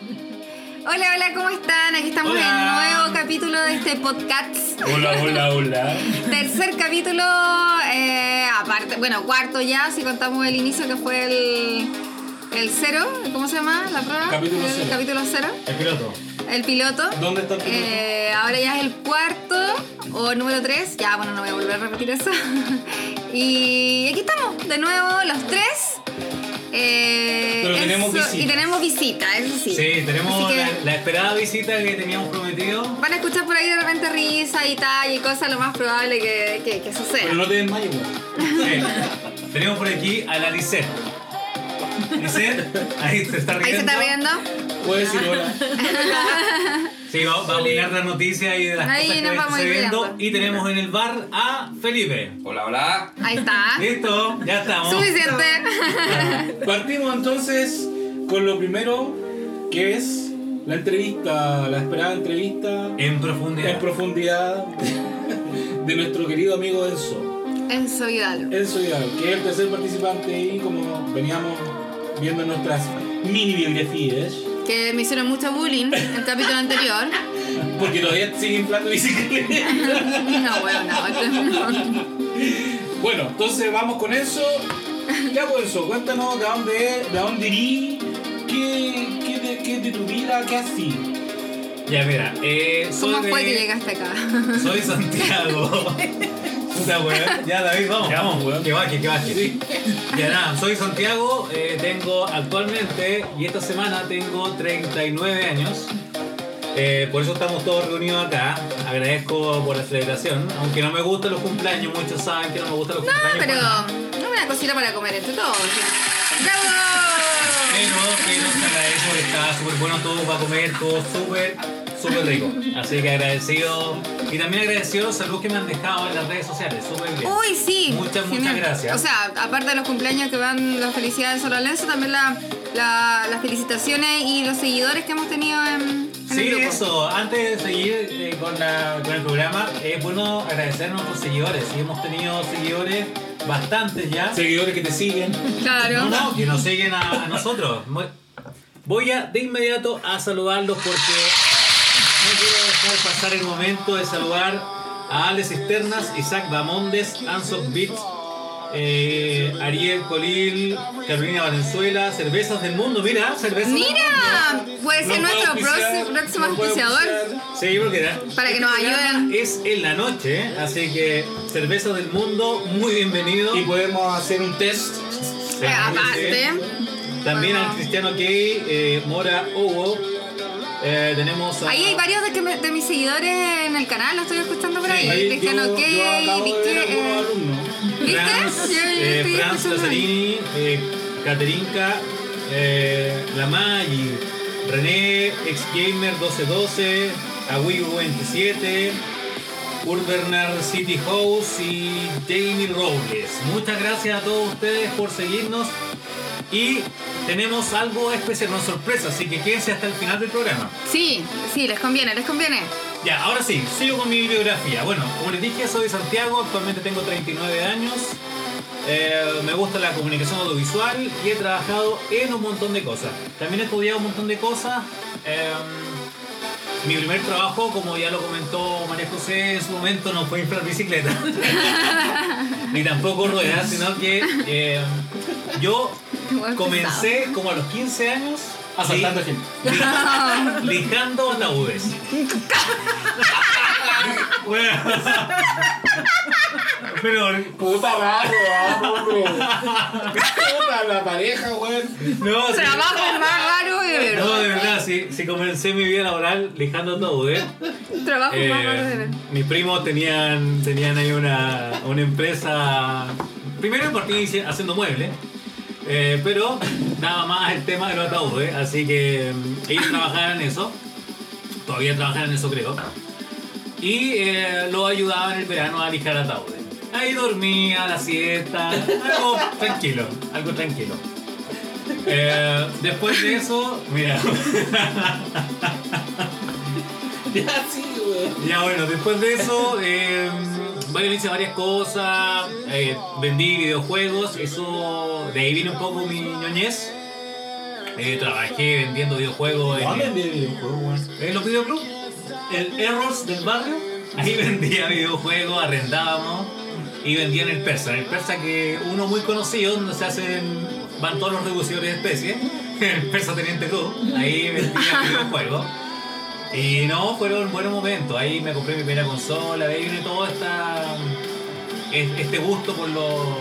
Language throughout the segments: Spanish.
Hola, hola, ¿cómo están? Aquí estamos en un nuevo capítulo de este podcast. Hola, hola, hola. Tercer capítulo, eh, aparte, bueno, cuarto ya, si contamos el inicio que fue el, el cero, ¿cómo se llama la prueba? Capítulo el cero. capítulo cero, El piloto. el piloto. ¿Dónde está el piloto? Eh, ahora ya es el cuarto o número tres, ya bueno, no voy a volver a repetir eso. y aquí estamos, de nuevo, los tres. Eh, Pero tenemos eso- visita. Y tenemos visita, eso sí. Sí, tenemos la, la esperada visita que teníamos prometido. Van a escuchar por ahí de repente risa y tal y cosas, lo más probable que, que, que suceda. Pero no te desmayes. Sí. Tenemos por aquí a la Lisette. Lisette, ahí se está riendo. Ahí se está riendo. Puedes decir hola. Sí, va, va a opinar las noticias y de las Ahí cosas que nos van vamos sucediendo. Y tenemos en el bar a Felipe. Hola, hola. Ahí está. Listo, ya estamos. Suficiente. Partimos entonces con lo primero, que es la entrevista, la esperada entrevista En profundidad. en profundidad de nuestro querido amigo Enzo. Enzo Vidal. Enzo Vidal, que es el tercer participante y como veníamos viendo en nuestras mini biografías, Que me hicieron mucho bullying el capítulo anterior. porque todavía sigue inflando bicicleta. No, bueno, no. Bueno, entonces vamos con eso. Ya pues Enzo, cuéntanos de dónde es, de dónde irí, qué, qué, de, qué de tu vida, qué así. Ya, mira. Eh, soy ¿Cómo fue de- que llegaste acá? Soy Santiago. Puta weón. Ya, David, vamos. Ya, vamos, weón. Que baje, que baje. Ya nada, soy Santiago, eh, tengo actualmente y esta semana tengo 39 años. Eh, por eso estamos todos reunidos acá. Agradezco por la celebración. Aunque no me gustan los cumpleaños, muchos saben que no me gustan los No, cumpleaños. pero no una cosita para comer entre todos. ¡Bravo! Pero, pero se agradece porque está súper bueno todo para comer, todo súper, súper rico. Así que agradecido. Y también agradecido los saludos que me han dejado en las redes sociales. Súper bien. Uy, sí. Muchas, muchas gracias. O sea, aparte de los cumpleaños que van las felicidades a Lenzo, también la, la- las felicitaciones y los seguidores que hemos tenido en, en Sí, el grupo. eso. Antes de seguir eh, con, la- con el programa, es bueno agradecer a nuestros seguidores. Y hemos tenido seguidores bastantes ya. Seguidores que te siguen. Claro. No, no, que nos siguen a, a nosotros. Voy a de inmediato a saludarlos porque quiero dejar pasar el momento de saludar a Alex Cisternas, Isaac Bamondes, Ansoc Beats, eh, Ariel Colil, Carolina Valenzuela, Cervezas del Mundo. Mira, Cervezas del Mira, puede ser Nos nuestro auspiciar, próximo, auspiciador. Sí, porque era- Para que este nos programa ayuden. Es en la noche, ¿eh? así que Cervezas del Mundo, muy bienvenido. Y podemos hacer un test. Sí, aparte, También Bueno. al Cristiano Key, eh, Mora Owo. Eh, tenemos a. ahí hay varios de, que me- de mis seguidores en el canal, lo estoy escuchando por ahí. Ahí Cristiano Key, Vicky, eh. ¿Viste? Franz, eh. Lazzarini, eh, Caterinka, eh, La Maggi, René, Exgamer 1212, Awigo27, Urbernar City House y Jamie Robles. Muchas gracias a todos ustedes por seguirnos y tenemos algo especial, una sorpresa, así que quédense hasta el final del programa. Sí, sí, les conviene, les conviene. Ya, ahora sí, sigo con mi bibliografía. Bueno, como les dije, soy de Santiago, actualmente tengo 39 años. Eh, me gusta la comunicación audiovisual y he trabajado en un montón de cosas. También he estudiado un montón de cosas. Eh, mi primer trabajo, como ya lo comentó María José en su momento, no fue inflar bicicleta. Ni tampoco ruedas, sino que eh, yo comencé como a los 15 años Asaltando gente. li- lijando ataúdes. Bueno. Pero Puta madre, hombre. Puta la pareja, weón. no, sí. Trabajo más raro de ver. No, de verdad, sí, sí comencé mi vida laboral lijando ataúdes. Trabajo Eh, más raro de ver. mis primos tenían, tenían ahí una, una empresa. Primero partí haciendo muebles, eh, pero nada más el tema de los ataúdes, así que mm, ellos trabajaban en eso. Todavía trabajan en eso, creo. Y eh, lo ayudaba en el verano a lijar ataúdes. Ahí dormía, la siesta, algo tranquilo, algo tranquilo. Eh, después de eso, mira, Ya sí, weón. Ya bueno, después de eso, eh, bueno, hice varias cosas, eh, vendí videojuegos, eso, de ahí viene un poco mi ñoñez. Eh, trabajé vendiendo videojuegos ¿Dónde en, vendí videojuegos, weón? en los videoclubs. El Errors del barrio. Ahí vendía videojuegos, arrendábamos y vendía en el Persa. En el Persa que uno muy conocido, donde se hacen, van todos los reducidores de especies. El Persa Teniente Cruz. Ahí vendía videojuegos. Y no, fueron buenos momentos. Ahí me compré mi primera consola, ahí viene todo esta, es- este gusto por, lo,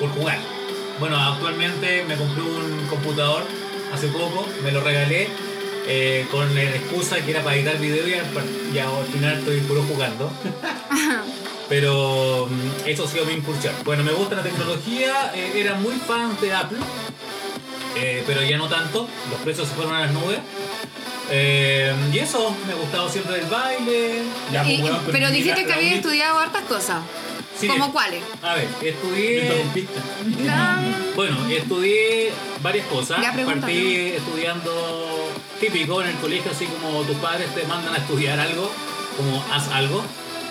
por jugar. Bueno, actualmente me compré un computador hace poco, me lo regalé eh, con la excusa que era para editar video y al, y al final estoy puro jugando. Pero mm, eso ha sido mi incursión. Bueno, me gusta la tecnología, eh, era muy fan de Apple, eh, pero ya no tanto, los precios se fueron a las nubes. Eh, y eso, me ha gustado siempre el baile. Ya, Y- pero dijiste que única- estudiado hartas cosas. Sí. ¿Como cuáles? A ver, estudié. Bueno, estudié varias cosas. Ya, Partí estudiando típico en el colegio, así como tus padres te mandan a estudiar algo, como haz algo.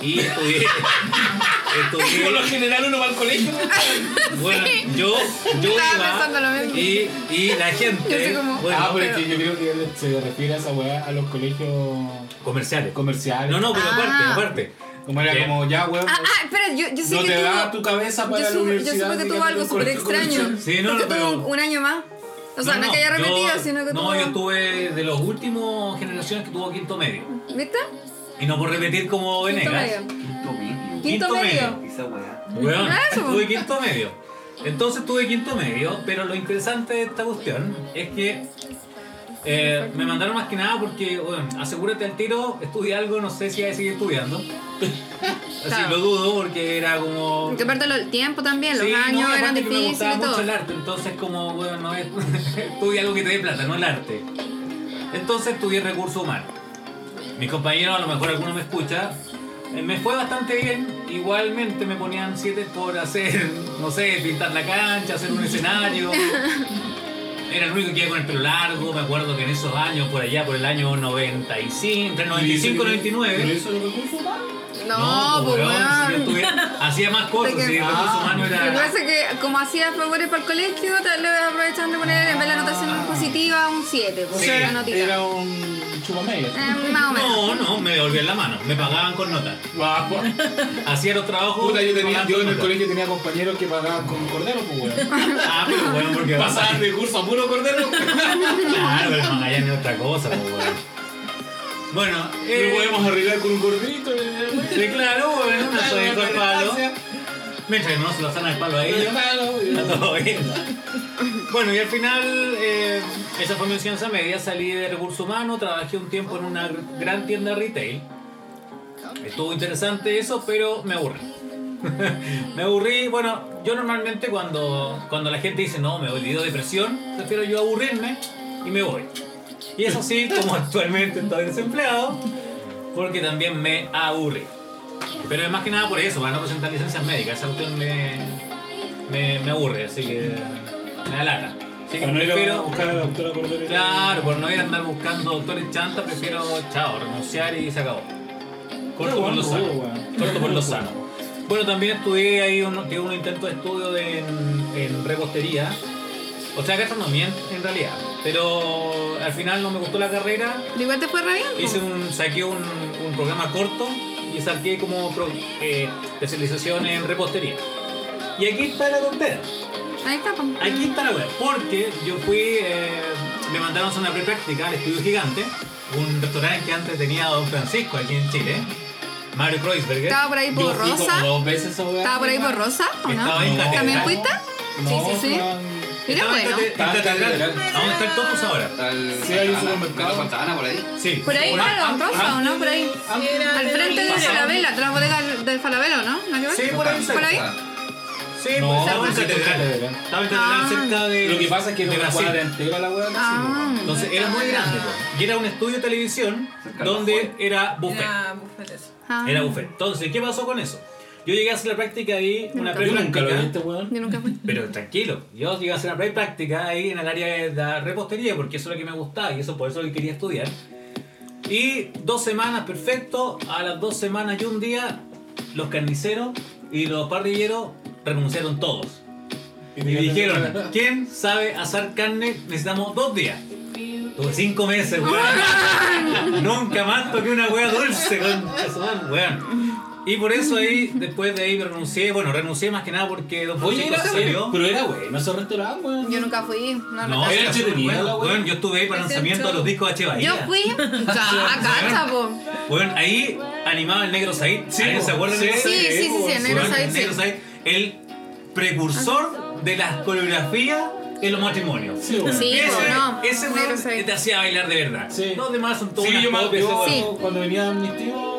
Y estudié. Por lo estudié. general uno va al colegio. Bueno, yo, yo iba. Y, y la gente. Yo sé cómo- Bueno, ah, pero es que yo creo que se refiere a esa weá a los colegios comerciales. comerciales. No, no, pero Ah. aparte, aparte. Como era como, ya, weón. ah, ah, espera, yo, yo sé no que te tuvo, da tu cabeza para yo, la supe, yo universidad. supe que tuvo algo súper extraño. Sí, no, no, pero- tuvo un año más. O sea, no, es que haya repetido, yo- sino que No, tuvo... yo tuve de los últimos generaciones que tuvo quinto medio. ¿Viste? Y no por repetir como Quinto Venegas. medio. Quinto medio. Quinto medio. Esa weá. Weón, Eso. tuve quinto medio. Entonces tuve quinto medio, pero lo interesante de esta cuestión es que eh, me mandaron más que nada porque, bueno, asegúrate al tiro, estudia algo, no sé si hay que seguir estudiando. Así Claro. lo dudo porque era como... Porque aparte el tiempo también, los Sí, no, años aparte eran que me difíciles gustaba y mucho todo. el arte, entonces como, bueno, no es, estudia algo que te dé plata, no el arte. Entonces estudié recursos humanos. Mis compañeros, a lo mejor alguno me escucha, eh, me fue bastante bien. Igualmente me ponían 7 por hacer, no sé, pintar la cancha, hacer un escenario. Era el único que iba con el pelo largo, me acuerdo que en esos años, por allá, por el año 95, entre 95 y ¿Pero 99. eso es lo? No, pues weón, si yo weón. estuve- hacía más cosas, que- si Ah. Lo era... que pasa es que como hacía favores para el colegio, tal vez aprovechaban de poner en vez de la anotación positiva un 7, pues Sí. Era un chupamedia. Eh, más o menos. No, no, me devolvían la mano, me pagaban con nota. Ah, pues, Hacía los trabajos. Puta, yo, tenía, yo en el colegio tenía compañeros que pagaban con cordero, pues, weón. Ah, pero bueno, porque Pasaban de curso a puro cordero. Claro, pero no hayan ni otra cosa, pues bueno. Bueno, eh, podemos arreglar con un corderito. eh, claro, bueno, Claro, soy al palo. Mientras que no se lo sanan el palo a ellos, está todo bien. Bueno, y al final, eh, esa fue mi enseñanza media. Salí de recursos humanos, trabajé un tiempo en una gr- gran tienda retail. Estuvo interesante eso, pero me aburrí. me aburrí, bueno, yo normalmente cuando, cuando la gente dice no, me olvidó depresión, prefiero yo aburrirme y me voy. Y eso sí, como actualmente estoy desempleado, porque también me aburrí. Pero es más que nada por eso, para no presentar licencias médicas, esa cuestión me, me, me aburre, así que me da lata. Así que Para no ir a buscar a la doctora Cordero. claro, por no ir a andar buscando doctores chanta, prefiero, chao, renunciar y se acabó. Corto por lo sano. Corto por lo sano. Bueno, también estudié ahí un, tuve un intento de estudio de- en, en repostería. O sea, gastronomía en, en realidad. Pero al final no me gustó la carrera. Pero igual te fue re bien. Hice un, saqué un, un programa corto y saqué como pro- eh, especialización en repostería. Y aquí está la tontera. Ahí está. Aquí está la web. Porque yo fui, eh, me mandaron a hacer una pre-práctica al Estudio Gigante, un restaurante que antes tenía Don Francisco aquí en Chile, Mario Kreuzberger. Estaba por ahí Yo por Rosa. Estaba por ahí por Rosa, ¿o no? ¿También fuiste? No, Sí, sí, sí. En bueno. En. Catedral. ¿A dónde está el Topos ahora? Está Sí, hay un Ana, supermercado. Santa por ahí. Sí. Por ahí, Ah, claro, ah, Rosa, ¿o no? Por ahí. Al frente de. Falabella, tras bodega del Falabella, ¿no? Sí, por ahí. ¿Por ahí? Sí, No, pues, estaba en Catedral. Estaba en Catedral Ah. cerca de. Lo que pasa es que no Brasil. cuadra entera la así, Ah. weón. Entonces era muy grande. pues. Y era un estudio de televisión donde era buffet. Era buffet eso. Ah. Era buffet. Entonces, ¿qué pasó con eso? Yo llegué a hacer la práctica ahí, una Nunca. Yo nunca lo vi pre-práctica. este weón. Yo nunca fui. Pero tranquilo, yo llegué a hacer una pre-práctica ahí en el área de la repostería porque eso es lo que me gustaba y eso por eso lo que quería estudiar. Y dos semanas, perfecto. A las dos semanas y un día, los carniceros y los parrilleros renunciaron todos. Y me dijeron, ¿quién sabe asar carne? Necesitamos dos días. Tuve cinco meses, weón. Nunca más toqué una wea dulce con eso, weón. Y por eso ahí, después de ahí renuncié, bueno, renuncié más que nada porque Don Oye, era se salió. Pero era bueno ese restaurante, weón. Yo nunca fui. No, No, no, era bueno, wea. weón. Yo estuve ahí para el lanzamiento de los discos H. Bahía. Yo fui. Ya, cacha, po. Bueno, ahí animaba el Negro Said. Sí, ¿Alguien se acuerda de sí, Sí, sí, sí, sí, el Negro Bueno, Said, el Negro sí. Said, el precursor de las coreografías en los matrimonios. Sí, weón. Sí, ese, po, no. ese Said. te hacía bailar de verdad. Sí. Los demás son todos Sí, yo me Sí. weón. cuando venían mis tíos de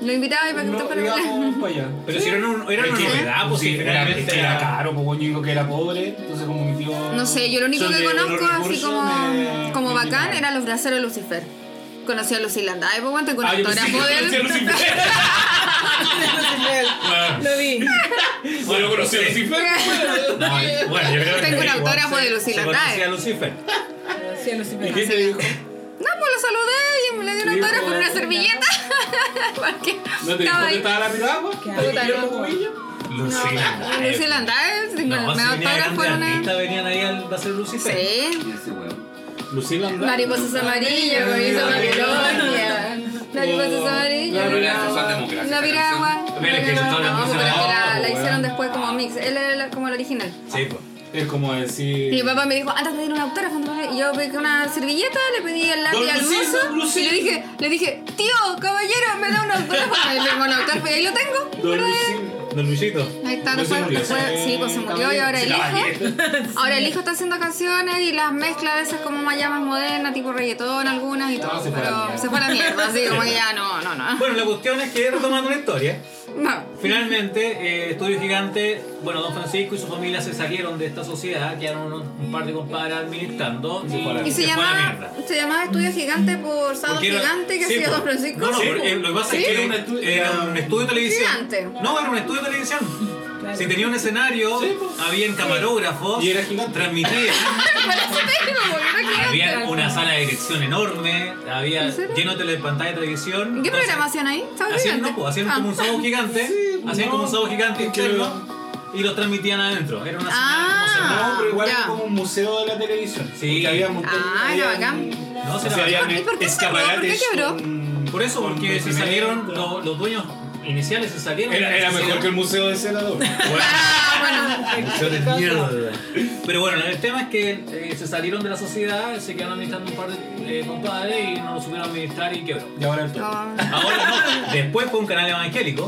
Lo invitaba y para que no, usted para bailar. íbamos para allá. Pero si era, un- era una novedad, pues sí, si era, que era caro, pues bueno, yo digo que era pobre, entonces como mi tío... No sé, yo lo único que conozco los así como, me- como me bacán eran los braceros de Lucifer. Conocí a Lucila Anday, pues bueno, tengo un Ah, yo pensé autógrafo que de conocía a él. Lucifer. Bueno, Lo vi. Bueno, conocí a Lucifer. no, bueno, yo creo que Tengo un autógrafo se- de Lucila se conocía Andrade. a Lucifer. Sí, lo ¿Y qué te dijo? Pues lo saludé y me le dio un Sí, autógrafo pues, en una servilleta. Porque ¿No te dijo estaba que ahí. estaba la No, me si venía autógrafo en grandes una. artistas venían ahí al hacer Lucifer. Sí. Lucila Andrade. Mariposas amarillas, con esa Babilonia. Mariposas amarillas. La piragua. Son democráticas La piragua. Mira que son todas las No, cosas pero es que la, Oh, hicieron después como mix. Él era la- como el original. Sí, pues. Es como decir... Y mi papá me dijo, antes de pedir un autógrafo, antes de pedir-". y yo pedí una servilleta, le pedí el lápiz al mozo y le dije, le dije, tío, caballero, me da un autógrafo. Me firmó un autógrafo y ahí lo tengo. Don Luisito. Ahí está, No después, murió, después- sí, pues se murió y ahora el hijo. Ahora el hijo está haciendo canciones y las mezcla a veces como más llamas modernas, tipo reggaetón, algunas y todo. No, se fue a la pero se fue a la mierda, así como que ya no, no, no. Bueno, la cuestión es que retomando la historia, No. finalmente eh, Estudio Gigante, bueno, Don Francisco y su familia se salieron de esta sociedad, quedaron unos- un par de compadres administrando y, a la Y se fue a la llamaba, mierda. se llamaba Estudio Gigante por Sábado era- Gigante que sí, hacía. Don Francisco. No, no, Sí, eh, lo que pasa ¿Sí? es que Era un era un estudio de televisión. Gigante. No, era un estudio de televisión. Claro. Si tenía un escenario, Sí, po. habían camarógrafos, Y era gigante. transmitían, había una sala de dirección enorme, había ¿En lleno de pantalla de televisión. ¿Qué Entonces, programa hacían ahí? ¿Sábado Hacían, no, pues, hacían Ah. como un sábado gigante, hacían no, como un sábado gigante interno y los transmitían adentro. Era una Ah. No, pero igual era como un museo de la televisión. Sí. Porque había montón- Ah, era bacán. No, o será sea, bacán. habían ¿Y por qué cerró? escaparates ¿Por qué quebró? con- Por eso, porque se salieron los, los dueños iniciales, se salieron. Era, mejor que el museo de Celador. Ah, bueno. Museo de mierda. Pero bueno, el tema es que eh, se salieron de la sociedad, se quedaron administrando un par de eh, compadres y no lo supieron administrar y quebró. Y ahora el todo. No. Ahora no, después fue un canal evangélico.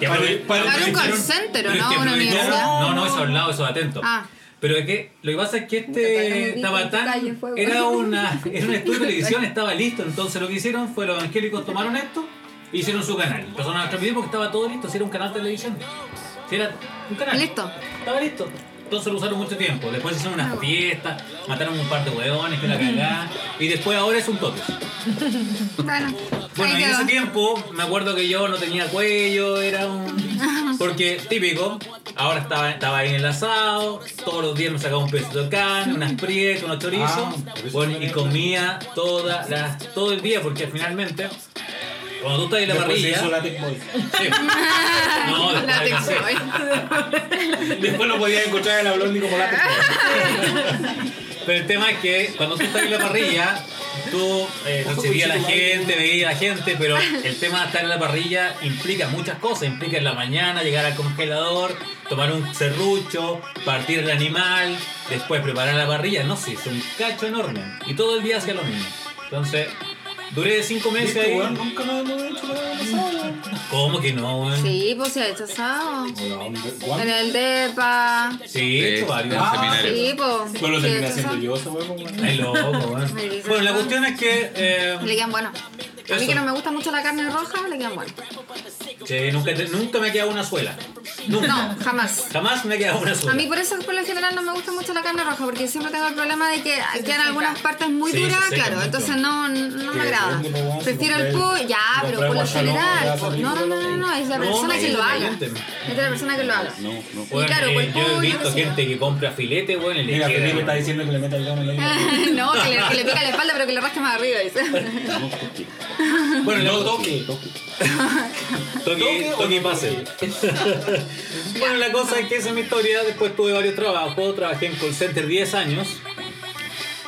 Que Para- para- Ahora un call aprovecharon- center, ¿o pero es no? que Una universidad. No, no, eso al lado, eso atento. Ah. Pero es que lo que pasa es que este Tabatán era, una, era un estudio de televisión, estaba listo. Entonces lo que hicieron fue los evangélicos tomaron esto hicieron su canal. Empezaron a transmitir porque estaba todo listo, si era un canal de televisión. Si era un canal. Listo. Estaba listo. Entonces lo usaron mucho tiempo. Después hicieron unas fiestas, mataron un par de hueones, que la cagada. Y después ahora es un toque. Bueno. Bueno, en ese tiempo me acuerdo que yo no tenía cuello, era un... Porque típico, ahora estaba, estaba ahí en el asado, todos los días me sacaba un pedacito de carne, unas prietas, unos chorizos, Ah, bueno, y comía toda la, todo el día porque finalmente, cuando tú estás en la Después se parrilla... hizo Latex Boy. Sí. No, después La de Tex nacer. Boy. Después lo podías encontrar en la Blondie como Latex Boy. Pero el tema es que cuando tú estás en la parrilla, tú eh, recibías a la gente, veías a la gente, pero el tema de estar en la parrilla implica muchas cosas. Implica en la mañana llegar al congelador, tomar un serrucho, partir el animal, después preparar la parrilla. No sé, es un cacho enorme. Y todo el día hacía lo mismo. Entonces, duré cinco meses ¿Viste, ahí. weón? Nunca me hemos hecho la pasada. ¿Cómo que no, weón? Sí, pues sí, ha hecho asado. En el DEPA. Sí, he hecho varios. en Ah. Sí, pues. Pero lo terminé haciendo yo, ese weón. Ay, loco, weón. Bueno, la cuestión es que. eh, Le quedan buenos. A mí que no me gusta mucho la carne roja, le quedan buenos. Sí, nunca, te- nunca me ha quedado una suela. Nunca. No, jamás. Jamás me ha quedado una suela. A mí por eso por lo general no me gusta mucho la carne roja, porque siempre tengo el problema de que quedan algunas partes muy Sí, duras, claro, mucho. entonces no, no me agrada. Prefiero el pollo, ya, pero por lo general. No, no, no, no, no, es la No, persona no, que lo haga. Es la persona que lo haga. No, no. Bueno, claro, eh, pues, yo he visto gente que compra filete, bueno, y le Mira, Felipe está diciendo que le meta el dedo en el oído. no, que le, que le pica la espalda, pero que le rasque más arriba, dice. Bueno, no luego toque. toque, toque y pase. bueno, la cosa es que esa es mi historia. Después tuve varios trabajos. Trabajé en call center 10 años.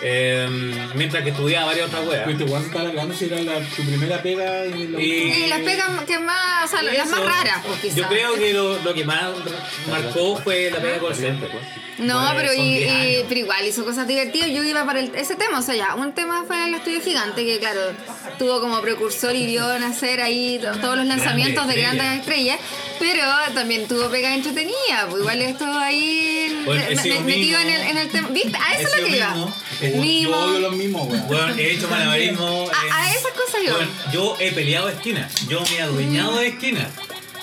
eh, mientras que estudiaba varias otras weas. weón estaba hablando si era la, tu primera pega y, la- Y- Y las pegas que más, o sea, las más raras, pues. Yo creo que lo, lo que más marcó fue la pega de call center. No, Bueno, pero, son y, 10 y- años. pero igual hizo cosas divertidas. Yo iba para el- ese tema, o sea, ya, un tema fue el estudio gigante, que claro, tuvo como precursor y vio nacer ahí to- todos los lanzamientos de estrellas. grandes estrellas, pero también tuvo pega entretenida, pues igual estuvo ahí Bueno, he me- sido me- metido mimo. en el, en el tema. ¿Viste? A eso es lo que iba. mimo. Yo Mimo. odio los mismos, weón. Bueno, he hecho malabarismo. A, en- a esas cosas yo. Bueno, yo he peleado esquinas. Yo me he adueñado de esquinas.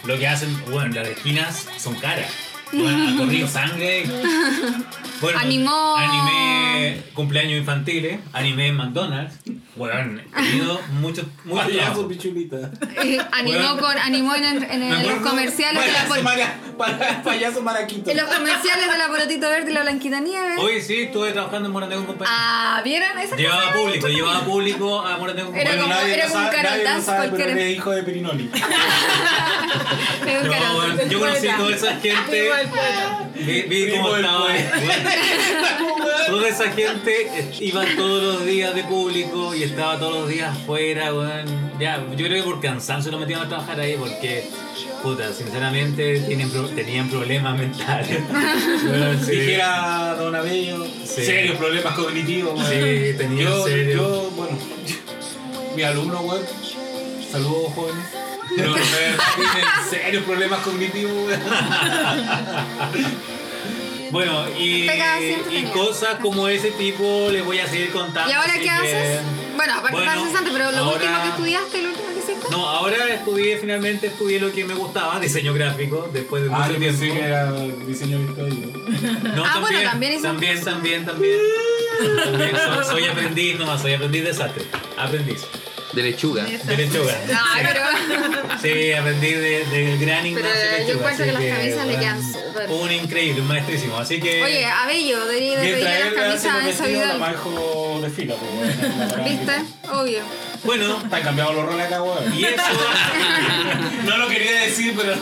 Lo que hacen, bueno, las esquinas son caras. Bueno, ha corrido sangre. Bueno, Animó. Animé cumpleaños infantiles. Animé en McDonald's. Bueno, he tenido muchos, muchos Payaso, trabajos. pichulita. Eh, animó, Bueno. con, animó en, el- en acuerdo- los comerciales de la para- payaso maraquito. en los comerciales de la Polotito Verde y la Blanquita Nieve. Hoy sí, estuve trabajando en Moratego con compañía. Ah, ¿vieron? Esas Llevaba público, llevaba público a Moratego con Era compañía. como- era como un nadie lo Dance sabe, pero cualquiera. eres hijo de Perinoli. Es un No, bueno, yo conocí toda esa gente. Vi, vi cómo del estaba. toda esa gente iba todos los días de público y estaba todos los días afuera, weón. Ya, yo creo que por cansancio lo metían a trabajar ahí porque, puta, sinceramente tienen pro- tenían problemas mentales. Weón, sí. Dijera Don Abello, Sí. serios problemas cognitivos. weón. Sí, tenía yo, serio. yo, bueno, mi alumno, weón, saludos jóvenes. Pero tienen serios problemas cognitivos, weón. Bueno, y, y cosas como ese tipo les voy a seguir contando. ¿Y ahora qué que- haces? Bueno, aparte Bueno, de cesante, pero lo ahora- último que estudiaste, lo último que hiciste. No, ahora estudié, finalmente estudié lo que me gustaba, diseño gráfico, después de mucho Ah, tiempo. pensé que era diseño virtual. No, Ah, bueno, también hizo- también, también, también. También soy, soy aprendiz nomás, soy aprendiz de desastre. Aprendiz. De lechuga. De lechuga. Ay, pero. Sí, aprendí de, de gran Ignacio yo Lechuga. encuentro así que las camisas le quedan bueno, súper. Un increíble, un maestrísimo. Así que. Oye, Abello, debería de pedirle las camisas a vestidos, la vida. manejo de fila, pues, parada ¿Viste? Obvio. bueno, Están cambiados los roles acá, weón. y eso. No lo quería decir, pero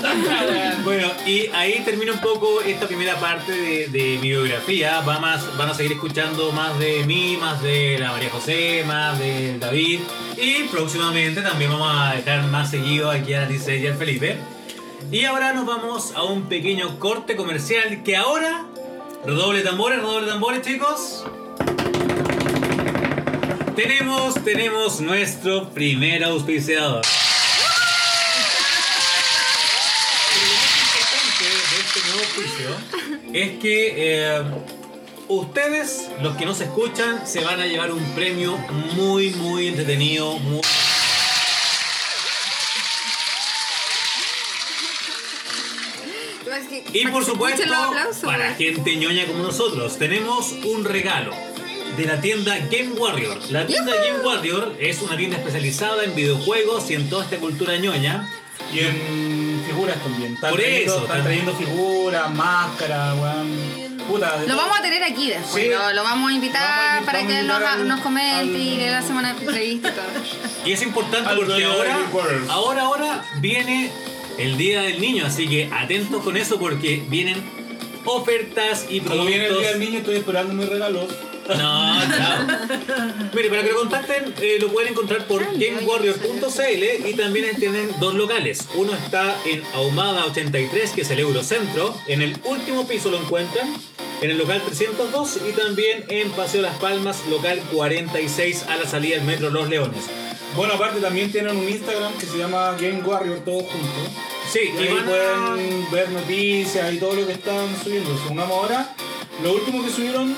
Bueno, y ahí termina un poco esta primera parte de, de mi biografía. Va más- van a seguir escuchando más de mí, más de la María José, más de David. Y próximamente también vamos a dejar más seguido aquí a Alice y al Felipe. Y ahora nos vamos a un pequeño corte comercial que ahora. Redoble tambores, redoble tambores, chicos. Tenemos, tenemos nuestro primer auspiciador. de este nuevo auspicio es que eh, ustedes, los que nos escuchan, se van a llevar un premio muy, muy entretenido, muy... Y por supuesto, para gente ñoña como nosotros, tenemos un regalo de la tienda Game Warrior. La tienda Game Warrior es una tienda especializada en videojuegos y en toda esta cultura ñoña. Y en figuras también. Están Por trayendo, eso, Están también. trayendo figuras, máscaras, weón. Puta, de Lo vamos a tener aquí después. Sí. Lo, lo vamos a invitar Vamos a para que nos, al- nos comente y le la semana de entrevista y todo. Y es importante Al porque ahora, ahora, ahora viene el Día del Niño, así que atentos con eso porque vienen ofertas y Como viene el productos. día del niño, estoy esperando mi regalo. No, chao. Mire, para que lo contacten, eh, lo pueden encontrar por gamewarrior.cl y también tienen dos locales. Uno está en Ahumada 83, que es el Eurocentro. En el último piso lo encuentran. En el local 302 y también en Paseo Las Palmas, local 46 a la salida del metro Los Leones. Bueno, aparte también tienen un Instagram que se llama Game Warrior, todos juntos. Sí, Y y ahí van pueden ver noticias y todo lo que están subiendo. Sumamos ahora. Lo último que subieron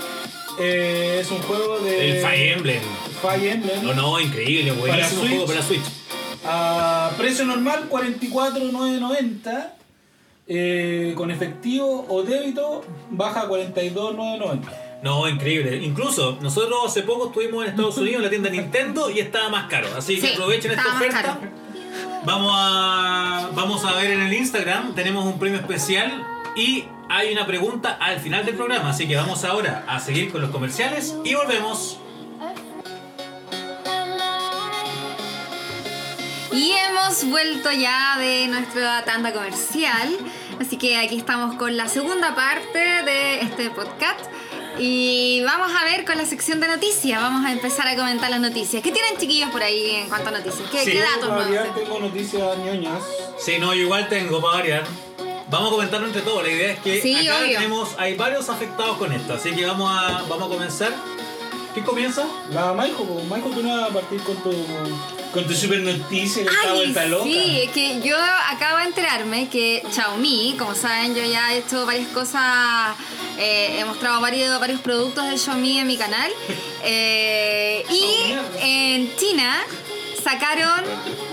eh, es un juego de. el Fire Emblem. Fire Emblem. No, no, increíble, buenísimo Switch. juego para Switch. A precio normal 44,990. Eh, con efectivo o débito baja a 42,990. No, increíble. Incluso nosotros hace poco estuvimos en Estados Unidos en la tienda Nintendo y estaba más caro. Así que Sí, aprovechen esta oferta. Vamos a, vamos a ver en el Instagram, tenemos un premio especial y hay una pregunta al final del programa, así que vamos ahora a seguir con los comerciales y volvemos. Y hemos vuelto ya de nuestra tanda comercial, así que aquí estamos con la segunda parte de este podcast. Y vamos a ver con la sección de noticias. Vamos a empezar a comentar las noticias. ¿Qué tienen chiquillos por ahí en cuanto a noticias? ¿Qué, sí, ¿qué datos? Yo tengo noticias ñoñas. Sí, no, igual tengo para variar. Vamos a comentarlo entre todos. La idea es que Sí, acá obvio. tenemos, hay varios afectados con esto. Así que vamos a, vamos a comenzar. ¿Quién comienza? La Maijo, Maijo, tú no vas a partir con tu, con tu super noticia que está Ay, vuelta loca. sí, es que yo acabo de enterarme que Xiaomi, como saben, yo ya he hecho varias cosas, eh, he mostrado varios, varios productos de Xiaomi en mi canal. eh, y en China sacaron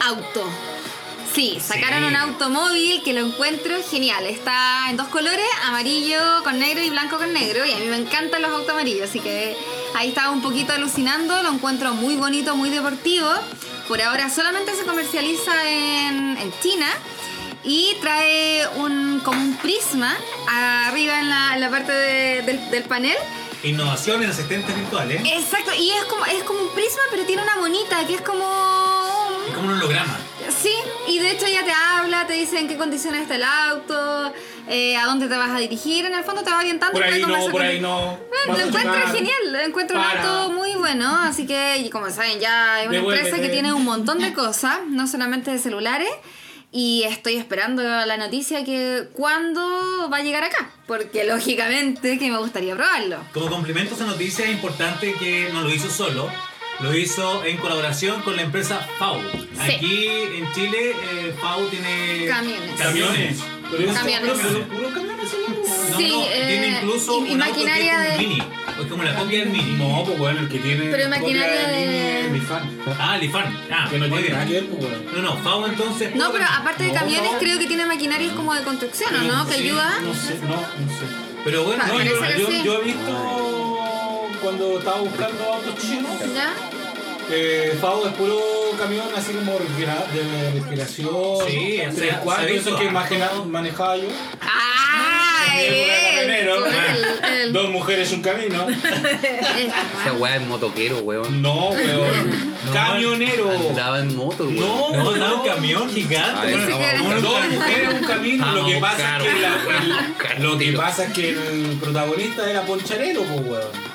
auto. Sí, sacaron Sí. un automóvil que lo encuentro genial. Está en dos colores, amarillo con negro y blanco con negro. Y a mí me encantan los autos amarillos, así que ahí estaba un poquito alucinando. Lo encuentro muy bonito, muy deportivo. Por ahora solamente se comercializa en, en China. Y trae un, como un prisma arriba en la, en la parte de- del, del panel. Innovación en asistentes virtuales. Exacto, y es como, es como un prisma, pero tiene una monita que es como Es como un holograma. Y de hecho ya te habla, te dice en qué condiciones está el auto, eh, a dónde te vas a dirigir, en el fondo te va orientando. Por ahí no, por ahí no. Lo encuentro genial, lo encuentro un Para. auto muy bueno, así que y como saben ya es una Devuélvete. empresa que tiene un montón de cosas, no solamente de celulares, y estoy esperando la noticia que cuándo va a llegar acá, porque lógicamente que me gustaría probarlo. Como complemento a esa noticia es importante que no lo hizo solo, lo hizo en colaboración con la empresa FAU. Aquí en Chile, eh, FAU tiene Camiones. camiones. Pero es Camiones. pero camiones, sí. No, Sí, no, eh, tiene incluso y- y un auto que es maquinaria como un de- mini. Es como la copia del mini. No, pues bueno, el que tiene. Pero maquinaria de- mini, mi fan. Ah, Lifan. Ah, Que no tiene bien. nada que ver, pues bueno. No, no, FAU entonces. No, pero aparte de No, camiones no. creo que tiene maquinarias como de construcción, ¿o no? Que Sí, ayuda. No sé, no, no sé. Pero bueno, Ah, No, yo he visto cuando estaba buscando autos chinos, ¿Ya? eh, FAO es puro camión así como de refrigeración. Sí, o sea, tres cuartos, se eso que imagina- manejaba yo. Una él, camionero. él, él. Dos mujeres, un camino. Esa weá es motoquero, weón. No, weón. No, Camionero. Andaba en moto, weón. No, no, no, no, un camión gigante. A ver, vamos, Dos mujeres, un camino. Lo que Vamos, pasa es que la- el- lo que Tiro. pasa es que el protagonista era poncharero, pues weón.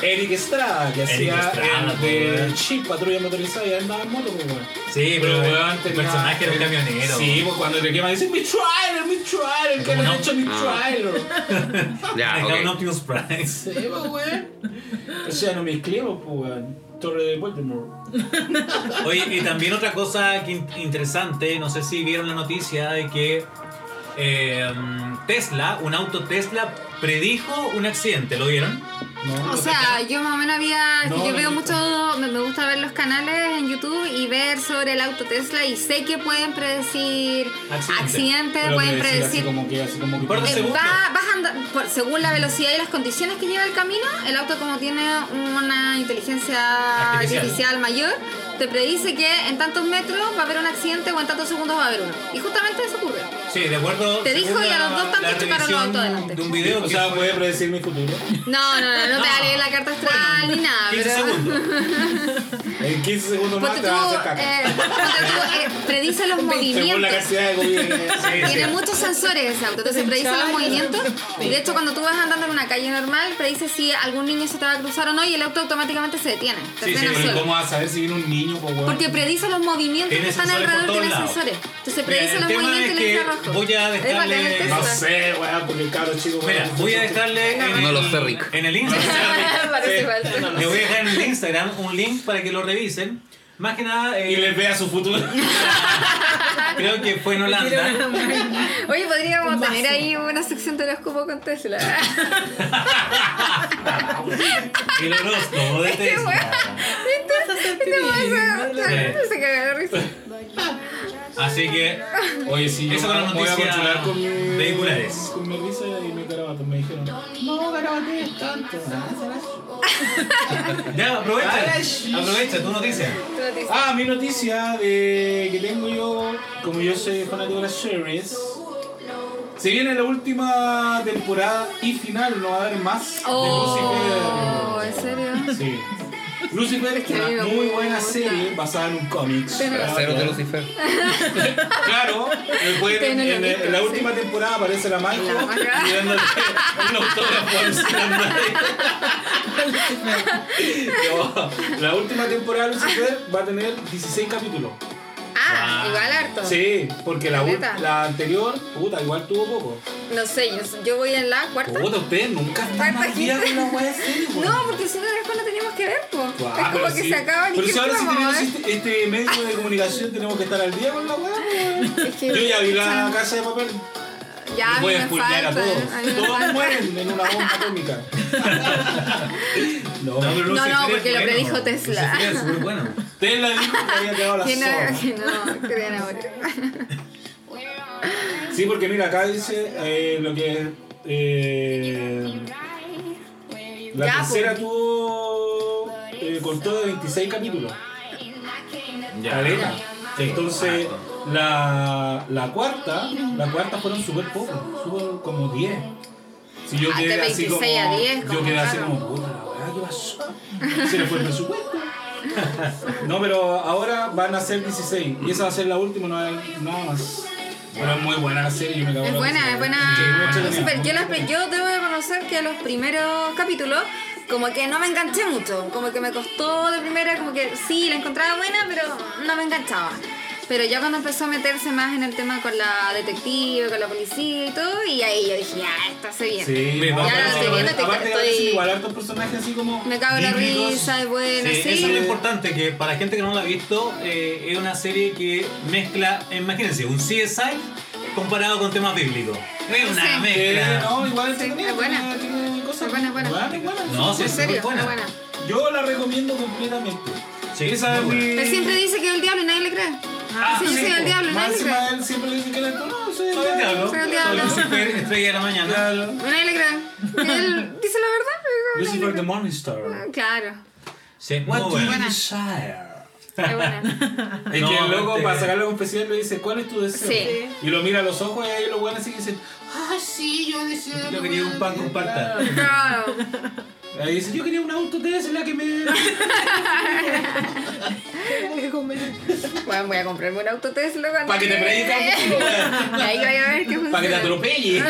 Eric Estrada, que Eric hacía Estrada, el de. Chip, patrulla motorizada y andaba en moto, pues weón. Sí, pero weón, weón, el tenía- personaje era un camionero. Sí, pues cuando te queman dicen mi trailer, mi trailer, que le no- han hecho mi Ah. trailer. Ya, Manejaba un ok. Optimus Prime. Sí, pues weón. O sea, no mezclemos, pues weón. Torre de Baltimore. Oye, y también otra cosa que in- interesante, no sé si vieron la noticia de que eh, Tesla, un auto Tesla, predijo un accidente, ¿lo vieron? No, O sea, yo más o menos había. No, yo no, veo mucho. Me, me gusta ver los canales en YouTube y ver sobre el auto Tesla y sé que pueden predecir Accidente. accidentes, pueden predecir así como que, así como que. Por Eh, va, vas por- según la velocidad y las condiciones que lleva el camino, el auto como tiene una inteligencia Artificial. artificial, mayor, te predice que en tantos metros va a haber un accidente o en tantos segundos va a haber uno. Y justamente eso ocurre. Sí, de acuerdo. Te dijo y a los dos tantos chocaron los autos delante. De un video O sea, puede predecir mi futuro. No, no, no, no, te va a leer la carta astral ni nada. 15 pero... segundos. En 15 segundos más te tú, vas a hacer caca. eh, eh, predice los la movimientos. cantidad de Sí, Tiene sí. muchos sensores ese auto, entonces predice los movimientos. Y de hecho, cuando tú vas andando en una calle normal, predice si algún niño se te va a cruzar o no, y el auto automáticamente se detiene. Sí, sí, pero. ¿cómo vas a saber si viene un niño? Porque predice los movimientos que están alrededor, tiene sensores. Entonces predice los movimientos el que infrarrojo. voy a dejarle- No sé, weón, porque el cabro chico. Mira, voy a dejarle en No el, en Instagram. Le voy a dejar en el Instagram un link para que lo revisen. Más que nada, eh, Y les vea su futuro. creo que fue en Holanda. Oye, podríamos tener ahí una sección de horóscopo con Tesla. El horóscopo de Qué Tesla. weón. Este weón se- de. Así que, Oye, sí, Eso yo con las me voy a noticias controlar con mi, vehiculares. Con mi risa y mi carabato. Me dijeron, no, garabatees tanto. ya, aprovecha. Aprovecha tu noticia. Ah, mi noticia de que tengo yo, como yo soy fanático de las series, se viene la última temporada y final, no va a haber más de Oh, Lucifer. ¿en serio? Sí. Lucifer es una muy gusta. buena serie basada en un Ah, Cero de. Lucifer. Claro, después en, la última temporada aparece la Maika. pidiéndole un autógrafo No, la última temporada de Lucifer va a tener 16 capítulos. Ah, igual harto. Sí, porque la, la anterior, puta, igual tuvo poco. No sé, yo, yo voy en la cuarta. Puta, ustedes nunca están Cuarta más días quinta. wea weón. No, porque si no después no teníamos que ver. Guau, es como pero que sí. se acaban y Pero ¿qué si ahora sí tenemos ver? este, este medio de comunicación, tenemos que estar al día con la weá. weón. Es que- Yo ya vi la casa de papel. Ya, a mí voy a me spoilear falta. todos. a mí me Todos falta. mueren en una bomba atómica. no, No, porque lo predijo Tesla. Es súper bueno. Tesla dijo que había quedado la Que no, que no, que de ahora. Sí, porque mira, acá dice eh, lo que. Eh, la Ya, tercera pues. tuvo. Eh, contó de 26 capítulos. Ya. Caleta. Entonces, harto. la, la cuarta, la cuarta fueron súper pocos, súper como 10. Si yo Ah, quedé de así como. 26 a 10, yo quedé así como, puta la weá, ¿qué pasó? Se le fue el presupuesto. No, pero ahora van a ser 16 y esa va a ser la última, no haber nada más. Pero es muy buena la serie, yo me cago Es buena, es buena. Sí, yo, yo debo de conocer que los primeros capítulos, como que no me enganché mucho. Como que me costó de primera, como que sí, la encontraba buena, pero no me enganchaba. Pero ya cuando empezó a meterse más en el tema con la detective, con la policía y todo, y ahí yo dije, ya, esto se viene. Sí, Me pero Ya lo estoy igual hartos personajes así como Me cago en la risa, es buena, Sí, sí. eso es lo importante, que para gente que no la ha visto, eh, es una serie que mezcla, imagínense, un CSI comparado con temas bíblicos. Es una Sí. Eh, mezcla. no, igual Sí, es buena. tiene- cosas Es buena, es buena. buenas, buenas. No, sí, en serio, muy buena. buena. Yo la recomiendo completamente. Sí, Esa es muy buena. mi... Él siempre dice que es el diablo y nadie le cree. Ah, sí, soy po. el diablo Más le encima él siempre le dice que no, soy el Soy el diablo. diablo. Soy el diablo. Lucifer, estrella de la mañana. Le cree. Él dice la verdad, pero Lucifer the le Morning Star. cree. Claro, Sí, muy What do you buena. desire? Es buena. Es No, que el loco para sacarle un especial le dice, ¿cuál es tu deseo? Sí. Y lo mira a los ojos y ahí los buenos así que dicen, ah, sí, yo deseo. Yo quería un pan con palta. Claro. Ahí dice, yo quería un auto Tesla que me... Bueno, voy a comprarme un auto Tesla cuando Para que te predica un poquito. Y ahí voy a ver qué funciona. Para que te atropelle.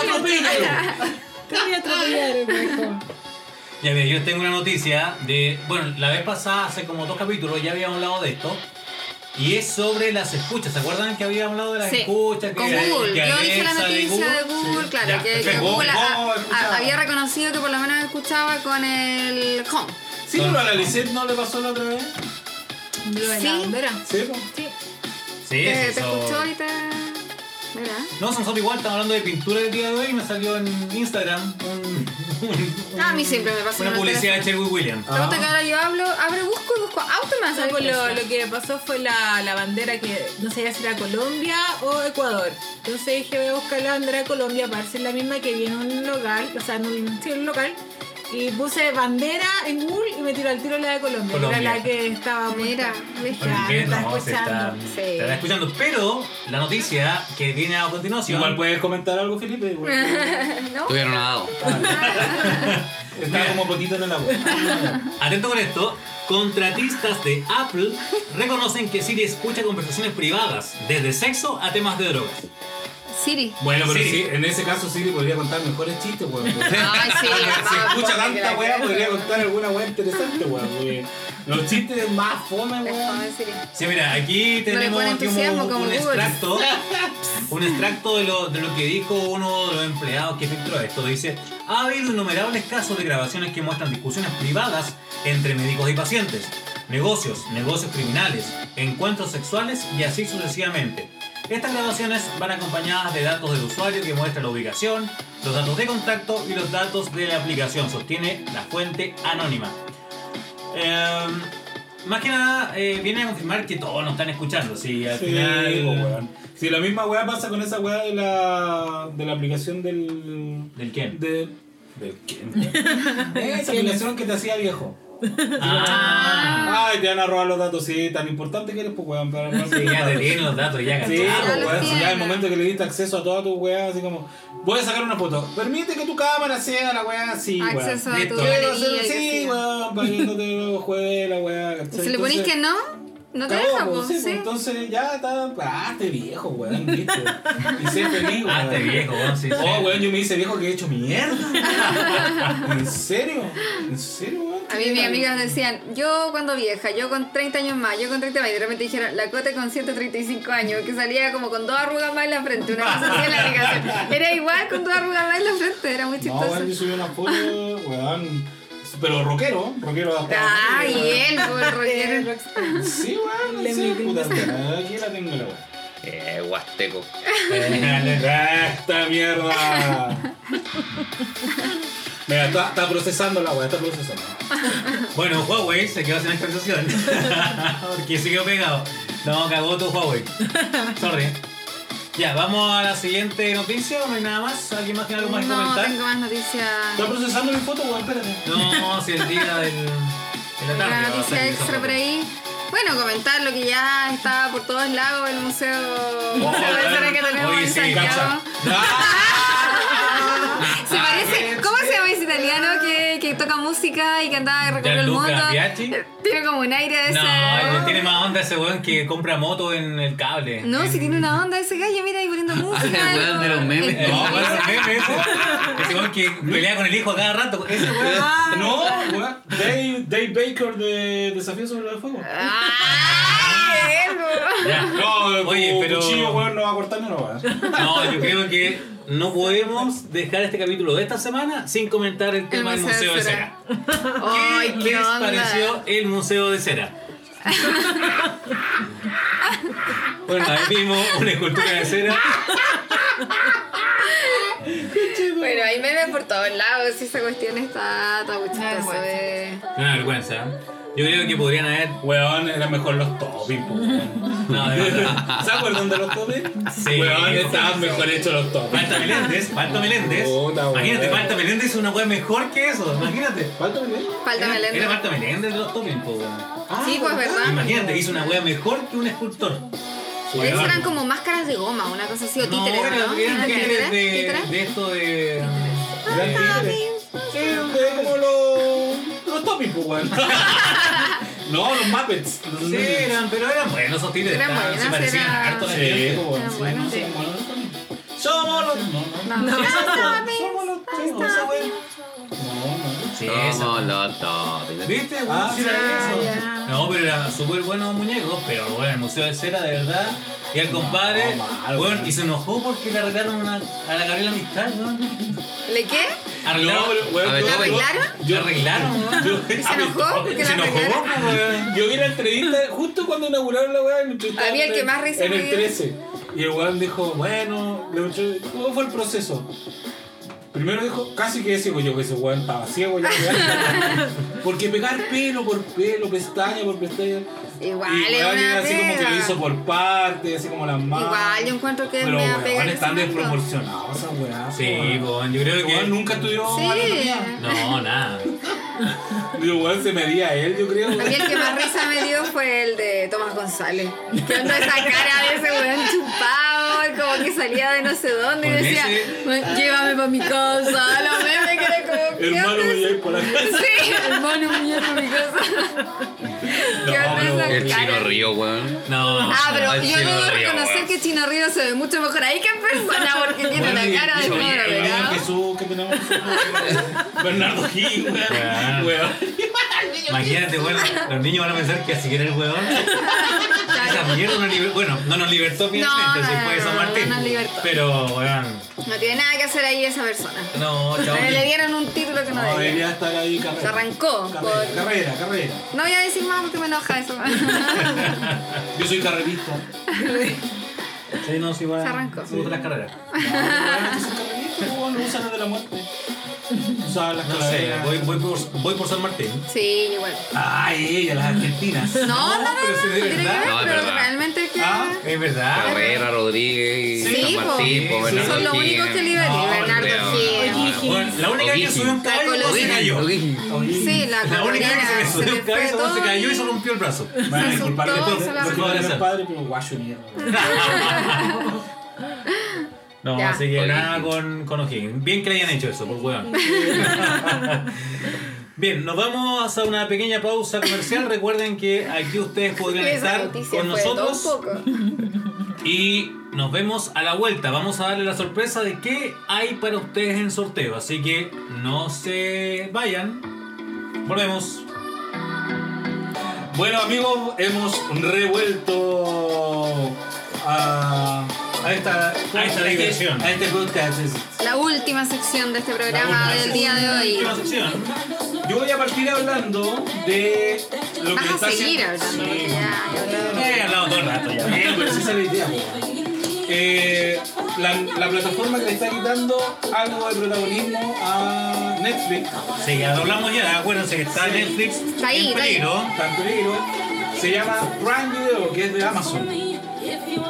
Atropéllalo. Te voy a atropellar. Ya mira, yo tengo una noticia de. Bueno, la vez pasada, hace como dos capítulos, ya habíamos hablado de esto. Y es sobre las escuchas. ¿Se acuerdan que habíamos hablado de las Sí, escuchas? con que, Google. que Yo dije la de noticia de Google, Sí. claro, Ya, que, que. Google había reconocido que por lo menos escuchaba con el Home. Sí, pero a la Lisette no le pasó la otra vez. Lo de Sí. la. Sí. Sí. Sí, te, sí, te escuchó ahorita. ¿Verdad? No, nosotros igual estamos hablando de pintura el día de hoy y me salió en Instagram un- un- Ah, a mí siempre me pasa una publicidad de. Sherwin Williams. Te gusta que ahora yo hablo, abro, busco y busco auto me No, pues lo, lo que pasó fue la, la bandera que no sabía si era Colombia o Ecuador. Entonces dije, voy a buscar la bandera de Colombia para ser la misma que vi en un local, o sea, en un, sí, en un local. Y puse bandera en Google y me tiró al tiro la de Colombia, Colombia. era la que estaba Mira, está No, escuchando. está, Sí. te está escuchando. Pero la noticia que viene a continuación. Igual puedes comentar algo, Felipe. ¿No? No nadado. Está como potito en el agua. Atento con esto, contratistas de Apple reconocen que Siri escucha conversaciones privadas, desde sexo a temas de drogas. Siri. Bueno, pero Sí. sí, en ese caso Siri podría contar mejores chistes, weón. Ay, sí, escucha tanta weá, podría contar alguna weá interesante, weón. Los chistes más fome, weón. Siri. Sí, mira, aquí tenemos aquí un, como un extracto, un extracto de lo, de lo que dijo uno de los empleados que filtró esto. Dice, ha habido innumerables casos de grabaciones que muestran discusiones privadas entre médicos y pacientes, negocios, negocios criminales, encuentros sexuales y así sucesivamente. Estas grabaciones van acompañadas de datos del usuario que muestra la ubicación, los datos de contacto y los datos de la aplicación, sostiene la fuente anónima. Eh, más que nada, eh, viene a confirmar que todos nos están escuchando. Si al Sí, final. Si la misma weá pasa con esa weá de la, de la aplicación del. ¿Del quién? De, ¿Del quién? Esa aplicación que te hacía viejo. Ah, Ay, te van a robar los datos, sí, tan importante que eres, pues weón. Pero no sí, ya te tienen los datos, ya Sí, pues, weón, si ya el momento que le diste acceso a toda tu weá, así como, voy a sacar una foto, permite que tu cámara sea la weá, sí, weón. Acceso a tu. Quiero hacer- y qué sé sí, yo. weón, para que no te juegue la weá. Si le ponís que no, no te deja, pues, pues. sí, pues, Sí. entonces ya está. Ah, este viejo, weón, listo. Y sé feliz, weón. Ah, este viejo, weón, sí, sí. Oh, weón, yo me hice viejo que he hecho mierda. ¿En serio? ¿En serio, weón? A mí mis amigas decían, yo cuando vieja, yo con 30 años más, yo con 30 más, y de repente dijeron, la Cote con 135 años, que salía como con dos arrugas más en la frente, una cosa así en la aplicación. Era igual con dos arrugas más en la frente, era muy No, chistoso. weón, yo subí una foto, weón. Pero rockero, rockero hasta. Ah, y él, por Eh, rockero. rockstar. Sí, weón, puta Aquí la tengo la weón. Eh, huasteco. ¡Esta mierda! Mira, está, está procesando la weá, está procesando. Bueno, Huawei se quedó sin actualización. Porque se quedó pegado. No, cagó tu Huawei. Sorry. Ya, vamos a la siguiente noticia. ¿No hay nada más? ¿Alguien más tiene algo más que No, comentar? tengo más noticias. ¿Está procesando mi foto, weón? Espérate. No, si el día del. de la tarde. Una va a noticia salir extra esa por foto. ahí. Bueno, comentar lo que ya está por todos lados, el museo, museo de cera que tenemos Oye, en sí, Santiago. Se parece, ¿cómo llama ese italiano que, que toca música y que andaba recorriendo el mundo? Biaggi. Tiene como un aire de ese. No, tiene más onda ese weón que compra moto en el cable. No, En- si tiene una onda ese gallo, mira ahí poniendo música. el weón de los memes. No, weón, ese meme ese. Ese weón que pelea con el hijo a cada rato. Ese weón. No, weón. Dave, Dave Baker de Desafío sobre el Fuego. ¡Ay, Diego! Ya. No, Oye, pero- cuchillo, weón, no va a cortar una weá. No, yo creo que no podemos dejar este capítulo de esta semana sin comentar el tema del Museo de Cera. ¡Ay, ¿Qué qué les onda! pareció el Museo de Cera? bueno, ahí vimos una escultura de cera. Bueno, hay memes por todos lados, si esa cuestión está, está muy chistoso. eh. Una vergüenza. Yo creo que podrían haber. Weón, eran mejor los toppings, po, weón. No, de verdad. ¿Se acuerdan de los toppings? Sí. Weón, estaban mejor hechos los toppings. Falta Meléndez, falta Meléndez. Puta, Imagínate, weón. falta Meléndez es una wea mejor que eso. Imagínate. ¿Falta bien? Falta Era- Meléndez. Era falta Meléndez de los toppings, po, weón. Sí, pues verdad. Imagínate, hizo una wea mejor que un escultor. Esos eran como máscaras de goma, una cosa así, o No, títeres, ¿no? eran ¿Eran títeres de, esto de. De- de como los. Los pues, weón. no, los Muppets. Los Sí, eran, pero eran buenos esos títeres. Eran estaban- buenas, se parecían eran- harto a la Sí, toppings. Somos los. No, no, los- somos los Sí, los toppings. ¿Viste? Ah, Sí, era eso. ya. No, pero eran súper buenos muñecos, pero bueno, el Museo de Cera, de verdad. Y el compadre, No, mal, bueno, y se enojó porque le arreglaron una, a la Gabriela Mistral, ¿no? ¿Le qué? Arreglaron. No, pero, weón, A ver, yo- ¿le arreglaron? ¿Le arreglaron, yo- ¿Y se enojó? porque Se la enojó, arreglaron? weón. Yo vi la entrevista justo cuando inauguraron la weá. A mí el que más risa En me el dio. 13. Y el weón dijo, bueno, le ¿cómo fue el proceso? Primero dijo, casi que ciego yo, que ese weón estaba ciego ya. Porque pegar pelo por pelo, pestaña por pestaña. Igual y es una así como que lo hizo por partes, así como las manos. Igual, yo encuentro que es Pero weón, en están ese desproporcionados esas weas. Sí, weón. yo creo Ese que. nunca estudió Sí. anatomía. No, nada. El weón se medía a él, yo creo. A mí el que más risa me dio fue el de Tomás González. Que onda esa cara de ese weón chupado, como que salía de no sé dónde y decía, ese- "Bueno, llévame para mi casa, los memes que era como, ¿qué Hermano, por la casa. Sí, hermano, me llevo para mi casa. ¿Qué onda pero esa El chino río, weón. No. Ah, pero yo Chino debo reconocer weón. que Chino Río se ve mucho mejor ahí que en persona porque tiene Bueno, y- una cara de y- pegado. Jesús que tenemos Bernardo Gil, Weón. weón. Weón. Imagínate, bueno, los niños van a pensar que así que era el weón. Esa mierda nos liber- Bueno, no nos libertó finalmente, No, si no, fue no, San no, Martín. no nos libertó. Pero, weón. No tiene nada que hacer ahí esa persona. No, chao. Le dieron un título que no No, debía. debería estar ahí carrera. Se arrancó Carrera, por- carrera, carrera. No voy a decir más porque me enoja eso. Yo soy carrerista. Sí, no, sí, va. Se arrancó. Gustan las carreras. No, no usan las de la muerte. Usaban las No sé, calaveras. voy, voy, por, voy por San Martín. Sí, igual. Ay, ella, las argentinas. No, no, no, pero no, de verdad. es verdad. realmente que... Ah, Es verdad. Carrera, Rodríguez, Sí, San. Martín, po, Sí, Bernardo Son los únicos que y Bernardo. Gil. Bueno, la única que subió un caballo La se cayó. Sí, la La única que se subió un caballo se cayó y se rompió el brazo. Van a Se disculpar asustó, después. se la Lo que arrancó. no es padre, pero guacho mierda. No, Ya. así que nada con, con O'Higgins. Bien que le hayan hecho eso, por weón. Bien, nos vamos a una pequeña pausa comercial. Recuerden que aquí ustedes podrían estar con nosotros y nos vemos a la vuelta. Vamos a darle la sorpresa de qué hay para ustedes en sorteo. Así que no se vayan. Volvemos. Bueno amigos, hemos revuelto a, a esta, A esta diversión. A este podcast. La última sección de este programa del día de hoy. Última sección. Yo voy a partir hablando de lo que Vas está a seguir haciendo- hablando, Sí. ya, ya He hablado todo el rato ya. Bien, pero esa es la idea. Eh, la, la plataforma que le está quitando algo de protagonismo a Netflix, Sí, ya lo hablamos ya. Acuérdense que está Netflix Está ahí, en peligro. está en peligro, se llama Prime Video, que es de Amazon.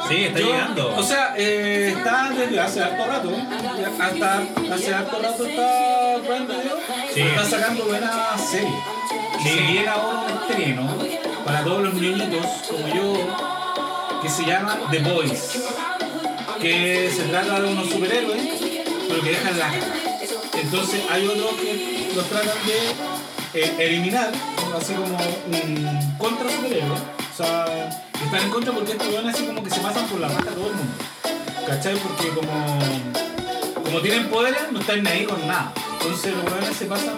Sí, está Yo- llegando. O sea, eh, está desde hace harto rato. Hasta hace harto rato está Prime Video. Sí. Está sacando buenas series. Sí. se viene ahora un estreno para todos los niñitos como yo que se llama The Boys. Que se trata de unos superhéroes, pero que dejan la. Entonces hay otros que los tratan de eh, eliminar, así como un contra superhéroe. O sea, están en contra porque estos weones así como que se pasan por la raja a todo el mundo. ¿Cachai? Porque como, como tienen poderes, no están ahí con nada. Entonces los weones se pasan,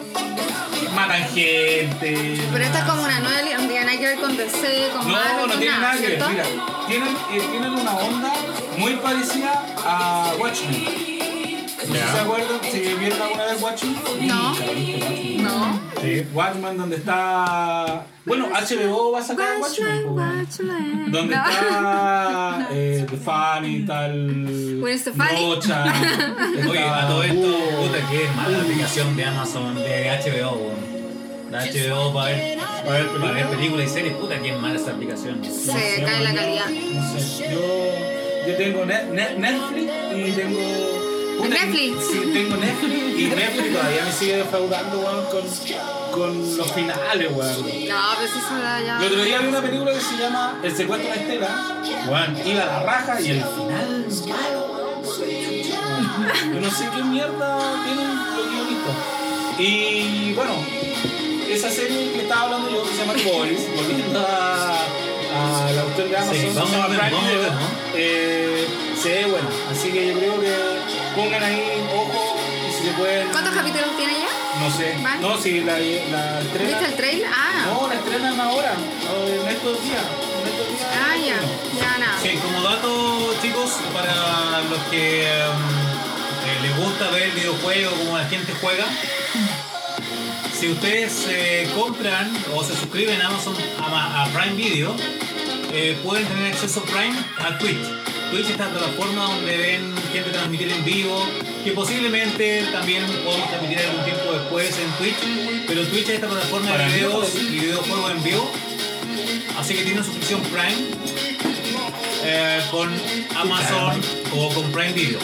matan gente. Pero esta es como una nueva, no tiene nada que ver con DC, con No, Marvel, no tiene nada que ver. Mira, tienen, eh, tienen una onda muy parecida a Watchmen. Se acuerdan, si vieron alguna vez Watchmen. No. No. Sí, Watchmen donde está... Bueno, HBO va a sacar Watchmen. Watchmen. Donde No. está eh, The Funny, tal... Gwen Stefani. Rocha. Oye, a todo esto, puta que es mala la aplicación de Amazon, de HBO. La HBO para ver, para ver películas y series, puta que es mala esa aplicación. Se cae la calidad. No sé, yo, yo tengo Net- Net- Netflix y tengo. Puta, Netflix. Sí, tengo Netflix y Netflix todavía me sigue defraudando, weón, con, con los finales, weón. No, pero se da ya. El otro día vi una película que se llama El secuestro de Estela. Weón, iba a la raja y el final malo, weón. Yo no sé qué mierda tienen los guionistas. Y bueno, esa serie que estaba hablando yo que se llama Boys, volviendo a, a la autor de Amazon, Sí, vamos a ver, vamos a ver, ¿no? eh, se ve bueno. Así que yo creo que pongan ahí ojo y si se pueden. ¿Cuántos capítulos tiene ya? No sé. ¿Van? No, si la, la estrena. ¿Viste el trailer? Ah. No, la estrenan ahora, o en estos días. En estos días. Ah, ya. Ya nada. Sí, como dato, chicos, para los que um, eh, les gusta ver videojuegos, como la gente juega, si ustedes eh, compran o se suscriben a Amazon a, a Prime Video, eh, pueden tener acceso Prime a Twitch. Twitch es esta plataforma donde ven gente transmitir en vivo, que posiblemente también podemos transmitir algún tiempo después en Twitch, pero Twitch es esta plataforma de videos y videojuegos en vivo. Así que tienen suscripción Prime eh, con Amazon o con Prime Video.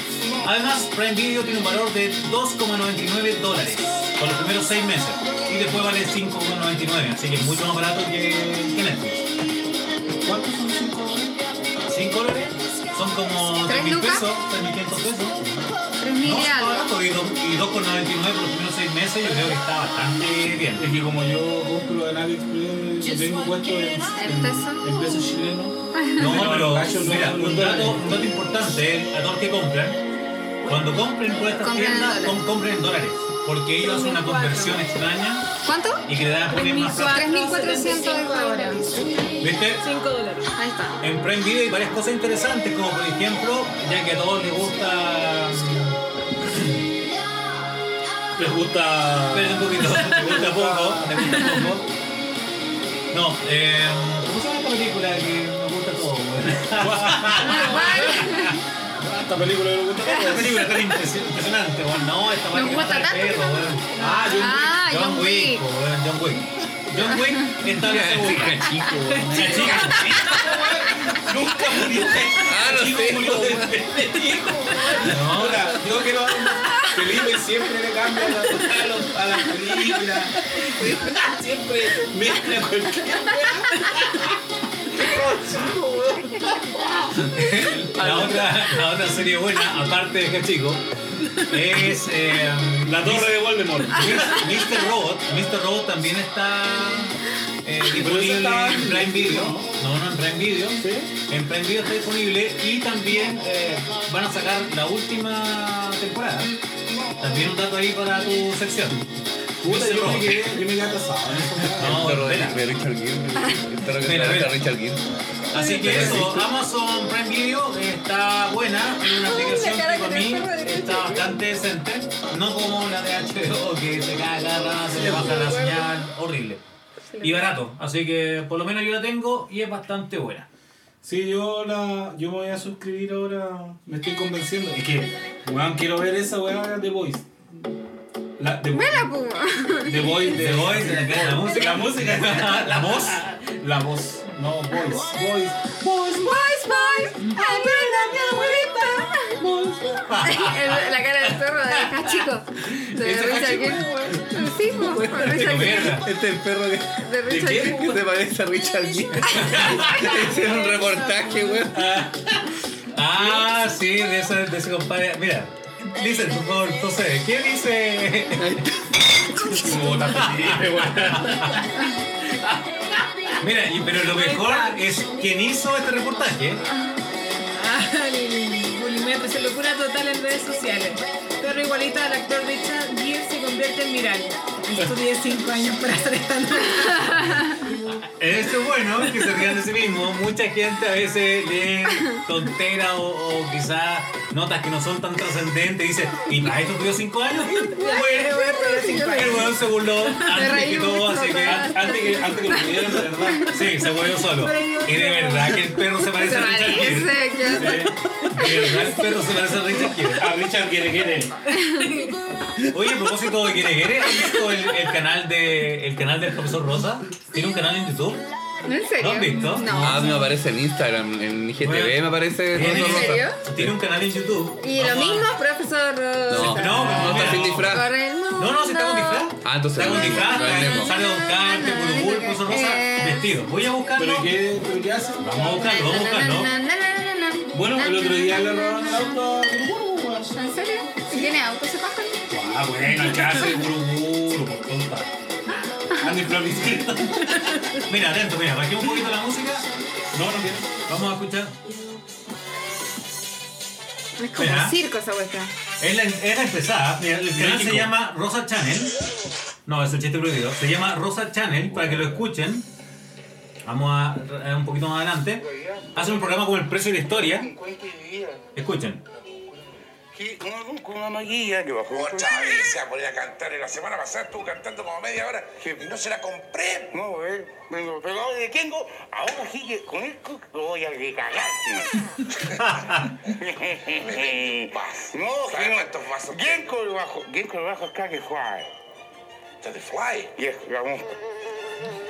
Además, Prime Video tiene un valor de 2,99 dólares por los primeros 6 meses y después vale 5,99, así que es mucho más barato que, que Netflix. 5 dólares son como ¿Tres 3.000 lucas? pesos, 3.500 pesos. Tres mil No, y algo. barato y dos- y 2,99 por los primeros 6 meses, yo creo que está bastante bien. Es que como yo compro en AliExpress, lo tengo puesto en, en, peso? en peso chileno. No, pero mira, un dato, un dato importante eh, a todos los que compran, cuando compren por estas tiendas, compren en dólares, porque ellos hacen una conversión extraña ¿Cuánto? y que le dan poner más plata. 3.400 ahora. ¿Viste? 5 dólares. Ahí está. En Prime Video hay varias cosas interesantes, como por ejemplo, ya que a todos les gusta... Les gusta. Espérense un poquito, les gusta poco, les gusta poco. No, eh, ¿cómo se llama esta película que me gusta todo? Esta película que me gusta. Esta película tan impresi- impresionante, weón. No, esta Nos película gusta tanto. perro, weón. Ah, yo Ah, John, John Wick, weón, John Wick. John Wick está en chico, weón. La chica, Nunca muriste. Ah, no sé, murió de weón. pendejo. Puta, yo quiero. Felipe siempre le cambia la, a, los- a las películas. Siempre mezcla cualquier La otra, la otra serie buena, aparte de Chico, es eh, La torre de Voldemort. Mr. Robot. Mr. Robot también está eh, disponible estaba en Prime Video. ¿no? No, en Prime Video. En Prime Video está disponible y también eh, van a sacar la última temporada. También un dato ahí para tu sección. Puta, yo me quedé, yo me quedé en. No, perro de, Richard Gere. Que está espera. Richard Gere. Así que eso, Amazon Prime Video está buena, es una aplicación que para mí está bastante decente, no como la de HBO que se cae agarra, se le baja la señal, horrible. Y barato, así que por lo menos yo la tengo y es bastante buena. Sí, yo la, yo me voy a suscribir ahora, me estoy convenciendo. Es que, weón, quiero ver esa weá de Voice. La, de, Vela, puma. The Voice, de The Voice, de la la música. La música. La voz. La voz. No, Voice. Voice. Boys, boys, ayuda a mi abuelita. El- La cara del perro de Hachico. De ¿Ese Richard? Gere. Sí, pues, con Richard Gere. Este es el perro De Richard qué? Gere. que se parece a Richard Gere. Hicieron un reportaje, weón. Ah, sí, de ese, de ese compadre. Mira, dice, por favor, entonces, ¿quién dice? Puta, Felipe, weón. Mira, y- pero lo mejor es quién hizo este reportaje. Ah, bulimetro, se locura total en redes sociales. Perro igualito al actor Richard Gere se convierte en viral. Estudié 5 años para hacer esta nota. Eso es bueno, que se rían de sí mismo. Mucha gente a veces lee tonteras o, o quizás notas que no son tan trascendentes y dice, ¿y para esto estudió 5 años? Bueno, el weón se burló antes que todo, mucho, así que... Antes que, antes que lo pudieran, de verdad. Sí, se volvió solo. Y de verdad que el perro se parece Se a Richard Gere. De verdad el perro se parece a Richard Gere. A Richard quiere, quiere. Oye, a propósito de Quiere Quiere, ¿has visto el, el canal de el canal del profesor Rosa? Tiene un canal en YouTube. ¿En serio? ¿Lo has visto? No. Ah, a mí me aparece en Instagram, en IGTV Bueno. me aparece ¿En Rosa Rosa. serio? Tiene un canal en YouTube. Y lo mismo, profesor No, Rosa. No, no está sin disfraz. Corre el mundo. No, no, si está con disfraz. Ah, entonces Está con disfraz, no sale Don Carte, Burubur, el profesor Rosa, Eh. vestido. Voy a buscarlo. ¿Pero qué, pero qué hace? Vamos a buscarlo, vamos a buscarlo. Na, na, na, na, na, na. Bueno, el otro día le robaron el auto a ¿En serio? ¿Y tiene auto ese pájaro? Ah, bueno, que hace de buruburu, por tonta. Andy Floricita. Mira, atento, mira, bajemos un poquito la música. No, no quiero. Vamos a escuchar. Es como Mira. un circo esa cuestión. Es la, es la empezada. Mira, el canal se llama Rosa Channel. No, es un chiste prohibido. Se llama Rosa Channel para que lo escuchen. Vamos a, a un poquito más adelante. Hacen un programa como El Precio de la Historia. Escuchen. Que uno con una maquilla que bajó. Otra vez se va a poner a cantar. La semana pasada estuvo cantando como media hora y no se la compré. No, eh, vengo pegado de Kengo. Ahora sí que con esto lo voy a recagar. no, ¿Sabes cuántos vasos. Genko lo bajo. Genko lo bajo acá que fly. Está de fly. Y es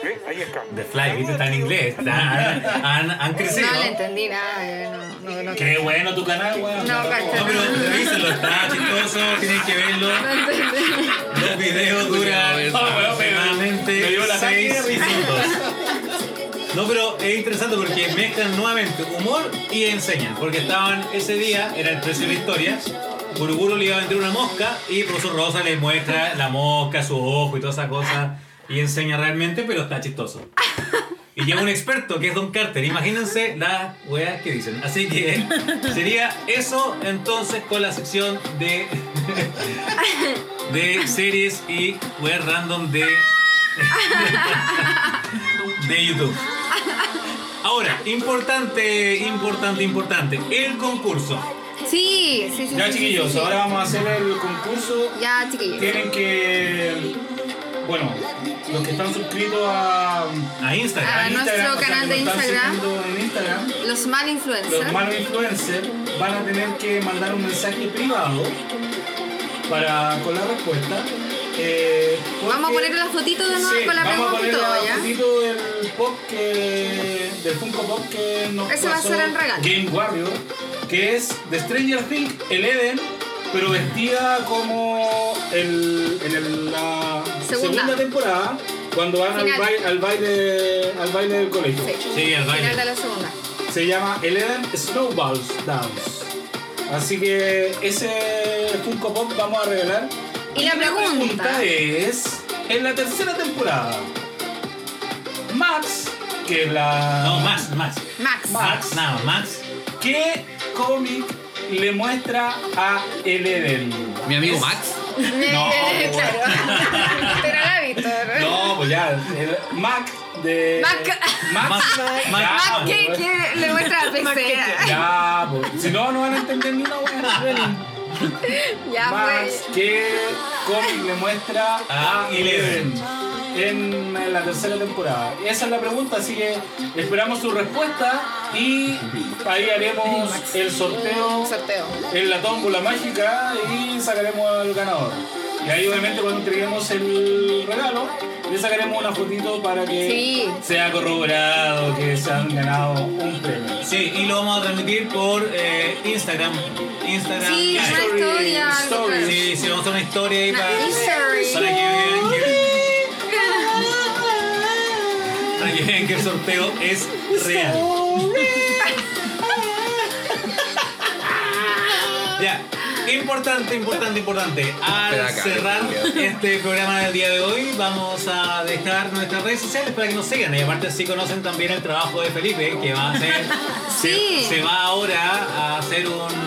¿Ves? Ahí está. The Fly, viste, está en inglés. Está- han, han crecido. No le entendí nada. eh, No, no, no. Qué bueno tu canal, weón. No, cacho. No, pero revísenlo, está chistoso, tienen que verlo. No entendí. Los videos duran aproximadamente dio la 6 sangre, risa. minutos. No, pero es interesante porque mezclan nuevamente humor y enseñan. Porque estaban ese día, era el precio de la historia. Buruburu le iba a vender una mosca y el profesor Rosa le muestra la mosca, su ojo y toda esa cosa. Y enseña realmente, pero está chistoso. Y llega un experto que es Don Carter. Imagínense las weas que dicen. Así que sería eso entonces con la sección de, de series y weas random de, de YouTube. Ahora, importante, importante, importante. El concurso. Sí, sí, sí. Ya, sí, chiquillos, sí, sí. ahora vamos a hacer el concurso. Ya, chiquillos. Tienen que. Bueno, los que están suscritos a. A Instagram. A nuestro canal de Instagram. siguiendo en Instagram. Los mal Los influencers. influencers van a tener que mandar un mensaje privado para, con la respuesta. Eh, Vamos a poner las fotitos de nuevo Sí, con la vamos a poner todo, la ¿ya? fotito del post que del Funko Pop que nos Ese va a ser el regalo. Game Warrior, que es de Stranger Things, el Eden, pero vestida como el, en el- la Segunda. segunda. temporada, cuando van al baile, al, baile, al baile del colegio. Sí, baile. Final de la segunda. Se llama el Eden Snowballs Dance. Así que ese Funko Pop vamos a regalar. Y la pregunta- es, en la tercera temporada, Max, que es la... No, Max, Max. Max. Max, nada, Max. ¿Qué cómic le muestra a el Eden? Mi amigo Max. No, claro. Pero la Víctor. No, pues ya, el Mac de... Mac. Max. Mac. Ya, Max, pues, ¿qué, qué le muestra a PC? Ya, pues, si no, no van a entender ni una buena. Ya Max, pues. ¿qué cómic le muestra A a Eleven en la tercera temporada? Esa es la pregunta, así que esperamos su respuesta y ahí haremos el sorteo Sorteo. en la tómbola mágica y sacaremos al ganador. Y ahí obviamente cuando entreguemos el regalo, le sacaremos una fotito para que Sí. sea corroborado que se han ganado un premio. Sí, y lo vamos a transmitir por eh, Instagram. Instagram Sí, una historia. algo Stories. claro. Sí, sí, vamos a hacer una historia ahí para, que vean que, para que vean que el sorteo es real. Ya, importante, importante, importante. Al cerrar este programa del día de hoy, vamos a dejar nuestras redes sociales para que nos sigan. Y aparte, si conocen también el trabajo de Felipe, que va a hacer. Sí. Se va ahora a hacer un.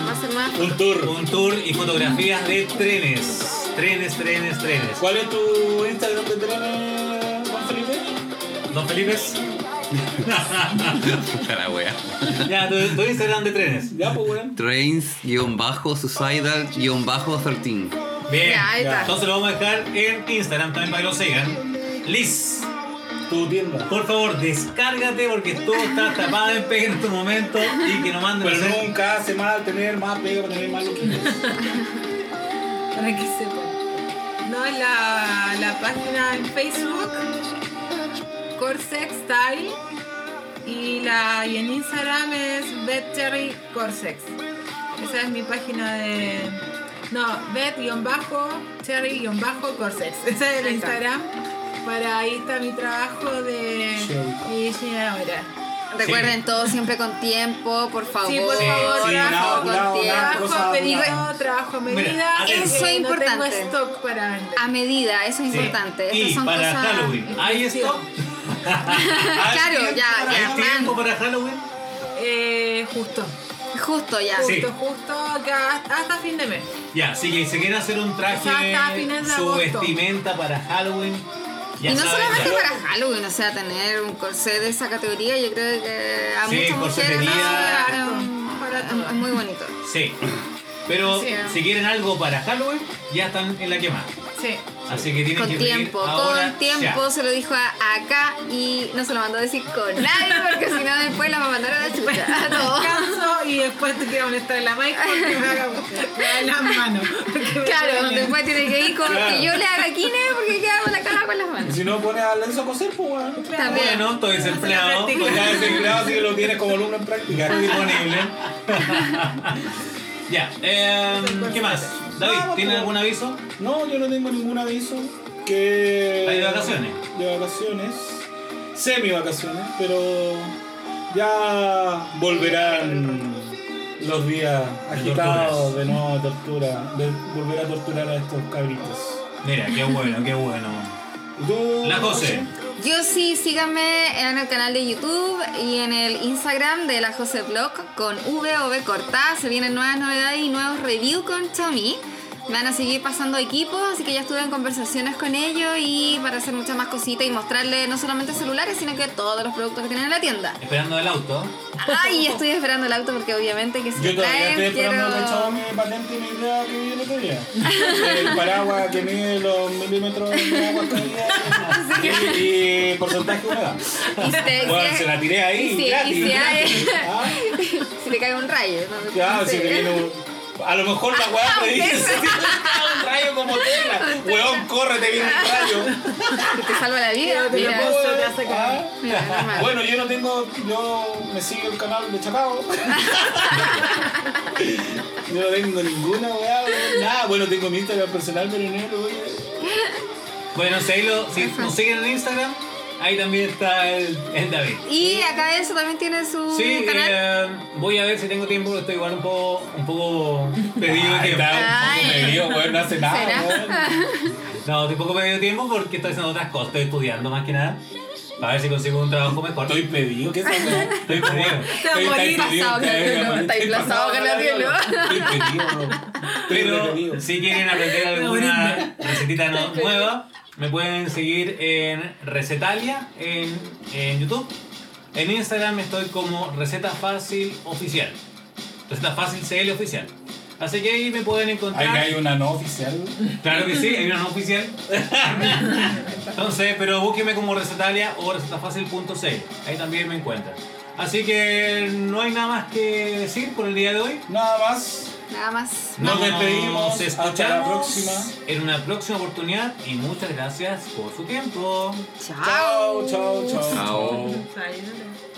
Un tour. un tour y fotografías de trenes. Trenes, trenes, trenes. ¿Cuál es tu Instagram de trenes? Don Felipe. Puta la wea. ya, tu, tu Instagram de trenes. Ya, pues, weón. Trains-suicidal-13. Bien. Ya, ahí está. Entonces lo vamos a dejar en Instagram también para que lo sigan. Liz, Tu tienda. por favor, descárgate porque tú estás tapada en pega en este momento y que nos manden Pero hacer- nunca hace mal tener más pega para tener más loquitos. Para que sepan. No, la, la página en Facebook, Corsex Style. Y, la, y en Instagram es Betcherry Corsex. Esa es mi página de. No, Bet-Cherry-Corsex. Ese es el. Instagram. Para ahí está mi trabajo de Cherry. diseñadora. Recuerden todo siempre con tiempo, por favor. Sí, por Sí, favor, sí, trabajo con tiempo. Trabajo cosa a pedido, nada. trabajo a Mira, medida. eso es No importante. tengo stock para. A medida, eso es Sí. importante. Y Estas son para cosas. Halloween, ¿hay esto? Claro, ya, ¿Hay ya, tiempo man. para Halloween? Eh, justo. Justo ya. Sí. Justo, justo acá, hasta fin de mes. Ya, si que se quiere hacer un traje, O sea, hasta fines de su agosto. vestimenta para Halloween, ya y no saben, solamente ya. para Halloween, o sea, tener un corsé de esa categoría, yo creo que a Sí, muchas mujeres no, es- muy bonito. Sí. Pero Sí. si quieren algo para Halloween, ya están en la quema. Sí. Así que tienen Con que tiempo, ahora con tiempo, ya. se lo dijo a- acá y no se lo mandó a decir con nadie porque si no después la va a mandar a la chucha a todos. Descanso y después te quiero molestar en la mic porque me haga me las manos. me Claro, después tiene que ir con Claro. que yo le haga quine porque queda con la cara con las manos. si no pones a Lenzo a coser, pues, weón. También. Bueno, estoy desempleado. práctica. pues Ya ya ese empleado sí que lo tienes como alumno en práctica. está disponible. ya, eh, ¿qué más? David, Vamos, ¿tienes pues. algún aviso? No, yo no tengo ningún aviso. Que. ¿Hay de vacaciones? De vacaciones. Semi vacaciones, pero. Ya volverán los días agitados de nuevo tortura. De volver a torturar a estos cabritos. Mira, qué bueno, qué bueno. ¿Y tú? La José. Yo sí, síganme en el canal de YouTube y en el Instagram de la Jose Blog con V o V corta. Se vienen nuevas novedades y nuevos reviews con Xiaomi. Me van a seguir pasando equipos, así que ya estuve en conversaciones con ellos y para hacer muchas más cositas y mostrarles no solamente celulares, sino que todos los productos que tienen en la tienda. Esperando el auto. Ay, estoy esperando el auto porque obviamente que si Yo todavía estoy traen, quiero... esperando chavo me patente mi idea que vi el otro día. El paraguas que mide los milímetros de agua que había y, y porcentaje de humedad. Y si- Bueno, si- se la tiré ahí, y si- y gratis, si hay- gratis. Ah, si le cae un rayo. ¿no? Claro, No si sé. te viene un- A lo mejor la weá te dice si te cae un rayo como tela. Weón, corre, te viene el rayo. Que te salva la vida. Te lo Mira. puso, te hace. Mira, normal. Bueno, yo no tengo. Yo me sigo el canal de Chacao. yo no tengo ninguna weá, weón, nada. Bueno, tengo mi Instagram personal, pero no lo voy a. Bueno, si nos siguen en Instagram, ahí también está el, el David. Y acá eso también tiene su Sí, canal. eh, voy a ver si tengo tiempo, porque estoy igual un poco, un poco pedido de tiempo. un poco medio, weón, no hace nada, ¿Será? weón. No, estoy un poco pedido de tiempo porque estoy haciendo otras cosas, estoy estudiando más que nada. Para ver si consigo un trabajo mejor. Estoy pedido, ¿qué es eso? Estoy pedido. Te va a morir. Está pasado, Gabrielo. Estoy pedido, Pero pedido. si quieren aprender alguna recetita nueva, me pueden seguir en Recetalia en, en YouTube. En Instagram estoy como Receta Fácil Oficial. Receta Fácil CL Oficial. Así que ahí me pueden encontrar. que hay una no oficial. Claro que sí, hay una no oficial. Entonces, pero búsqueme como Recetalia o recetafácil.cl. Ahí también me encuentran. Así que no hay nada más que decir por el día de hoy. Nada más. Nada más. Nos despedimos. escuchamos Hasta la próxima. en una próxima oportunidad y muchas gracias por su tiempo. Chao. Chao, chao, chao.